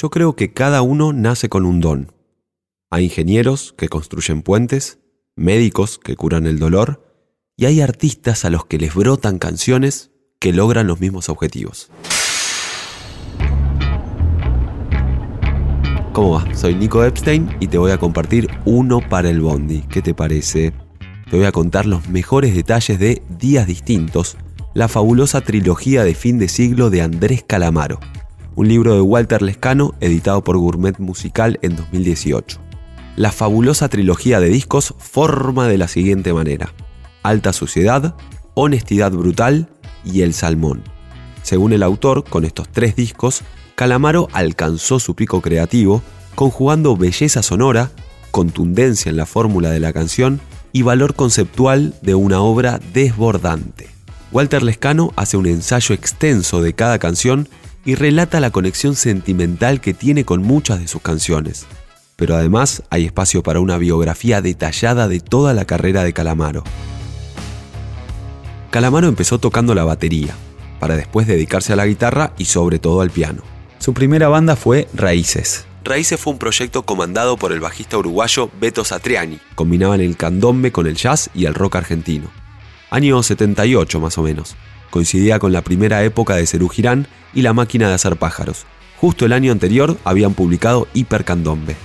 Yo creo que cada uno nace con un don. Hay ingenieros que construyen puentes, médicos que curan el dolor, y hay artistas a los que les brotan canciones que logran los mismos objetivos. ¿Cómo va? Soy Nico Epstein y te voy a compartir uno para el Bondi. ¿Qué te parece? Te voy a contar los mejores detalles de Días Distintos, la fabulosa trilogía de fin de siglo de Andrés Calamaro, un libro de Walter Lescano editado por Gourmet Musical en 2018. La fabulosa trilogía de discos forma de la siguiente manera. Alta Suciedad, Honestidad Brutal y El Salmón. Según el autor, con estos tres discos, Calamaro alcanzó su pico creativo, conjugando belleza sonora, contundencia en la fórmula de la canción y valor conceptual de una obra desbordante. Walter Lescano hace un ensayo extenso de cada canción y relata la conexión sentimental que tiene con muchas de sus canciones. Pero además hay espacio para una biografía detallada de toda la carrera de Calamaro. Calamaro empezó tocando la batería, para después dedicarse a la guitarra y sobre todo al piano. Su primera banda fue Raíces, Raíces fue un proyecto comandado por el bajista uruguayo Beto Satriani. Combinaban el candombe con el jazz y el rock argentino. Año 78 más o menos. Coincidía con la primera época de Cerú Girán y La máquina de hacer pájaros. Justo el año anterior habían publicado Hipercandombe.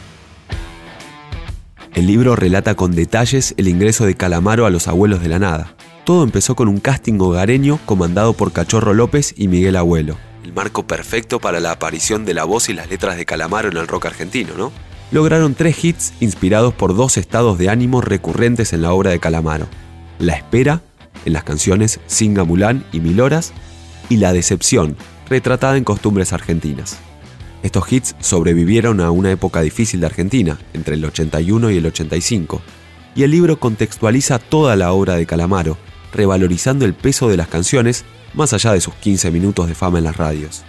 El libro relata con detalles el ingreso de Calamaro a los abuelos de la nada. Todo empezó con un casting hogareño comandado por Cachorro López y Miguel Abuelo el marco perfecto para la aparición de la voz y las letras de Calamaro en el rock argentino, ¿no? Lograron tres hits inspirados por dos estados de ánimo recurrentes en la obra de Calamaro. La espera, en las canciones Singa Mulán y Mil Horas, y La decepción, retratada en costumbres argentinas. Estos hits sobrevivieron a una época difícil de Argentina, entre el 81 y el 85, y el libro contextualiza toda la obra de Calamaro, revalorizando el peso de las canciones más allá de sus 15 minutos de fama en las radios.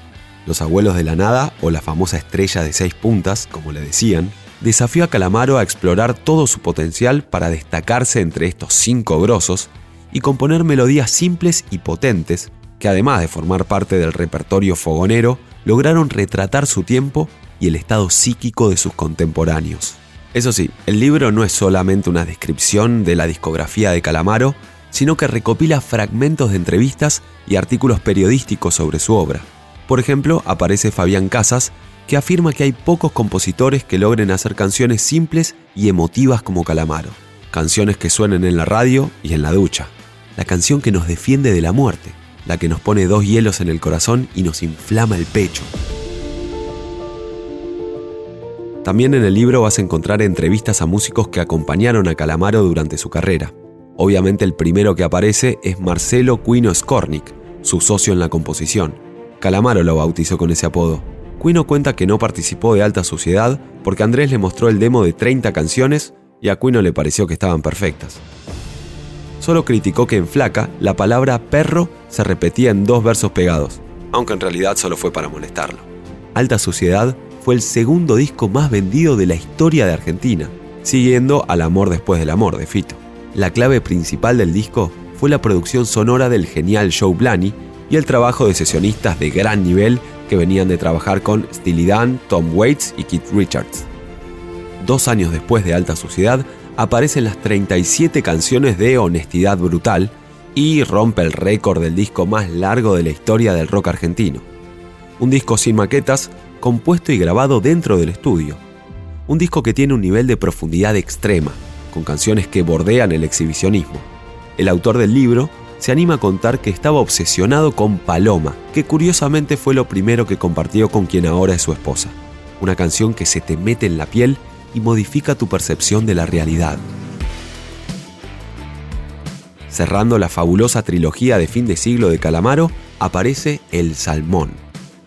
Los abuelos de la nada, o la famosa estrella de seis puntas, como le decían, desafió a Calamaro a explorar todo su potencial para destacarse entre estos cinco grosos y componer melodías simples y potentes que además de formar parte del repertorio fogonero, lograron retratar su tiempo y el estado psíquico de sus contemporáneos. Eso sí, el libro no es solamente una descripción de la discografía de Calamaro, sino que recopila fragmentos de entrevistas y artículos periodísticos sobre su obra. Por ejemplo, aparece Fabián Casas, que afirma que hay pocos compositores que logren hacer canciones simples y emotivas como Calamaro. Canciones que suenen en la radio y en la ducha. La canción que nos defiende de la muerte, la que nos pone dos hielos en el corazón y nos inflama el pecho. También en el libro vas a encontrar entrevistas a músicos que acompañaron a Calamaro durante su carrera. Obviamente el primero que aparece es Marcelo Quino Skornik, su socio en la composición. Calamaro lo bautizó con ese apodo. Quino cuenta que no participó de Alta Suciedad porque Andrés le mostró el demo de 30 canciones y a Quino le pareció que estaban perfectas. Solo criticó que en Flaca la palabra perro se repetía en dos versos pegados, aunque en realidad solo fue para molestarlo. Alta Suciedad fue el segundo disco más vendido de la historia de Argentina, siguiendo al Amor después del amor de Fito. La clave principal del disco fue la producción sonora del genial Joe Blaney y el trabajo de sesionistas de gran nivel que venían de trabajar con Steely Dan, Tom Waits y Keith Richards. Dos años después de Alta Suciedad, aparecen las 37 canciones de Honestidad Brutal y rompe el récord del disco más largo de la historia del rock argentino. Un disco sin maquetas, compuesto y grabado dentro del estudio. Un disco que tiene un nivel de profundidad extrema, con canciones que bordean el exhibicionismo. El autor del libro se anima a contar que estaba obsesionado con Paloma, que curiosamente fue lo primero que compartió con quien ahora es su esposa. Una canción que se te mete en la piel y modifica tu percepción de la realidad. Cerrando la fabulosa trilogía de fin de siglo de Calamaro, aparece El Salmón,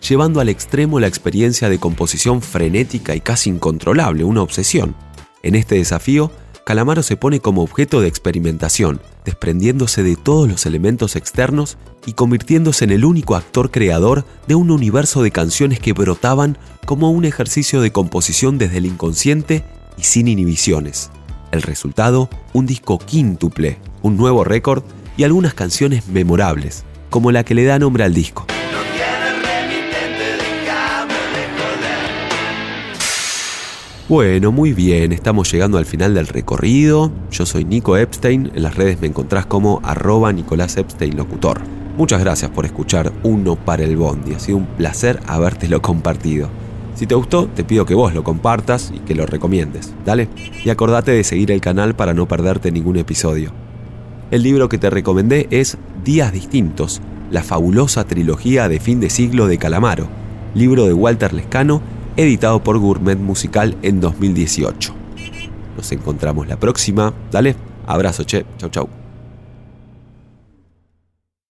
llevando al extremo la experiencia de composición frenética y casi incontrolable, una obsesión. En este desafío, Calamaro se pone como objeto de experimentación, desprendiéndose de todos los elementos externos y convirtiéndose en el único actor creador de un universo de canciones que brotaban como un ejercicio de composición desde el inconsciente y sin inhibiciones. El resultado, un disco quíntuple, un nuevo récord y algunas canciones memorables, como la que le da nombre al disco. Bueno, muy bien, estamos llegando al final del recorrido. Yo soy Nico Epstein, en las redes me encontrás como arroba Nicolás Epstein Locutor. Muchas gracias por escuchar Uno para el Bondi, ha sido un placer habértelo compartido. Si te gustó, te pido que vos lo compartas y que lo recomiendes, dale. Y acordate de seguir el canal para no perderte ningún episodio. El libro que te recomendé es Días Distintos, la fabulosa trilogía de fin de siglo de Calamaro, libro de Walter Lescano, editado por Gourmet Musical en 2018. Nos encontramos la próxima. Dale, abrazo, che. Chau, chau.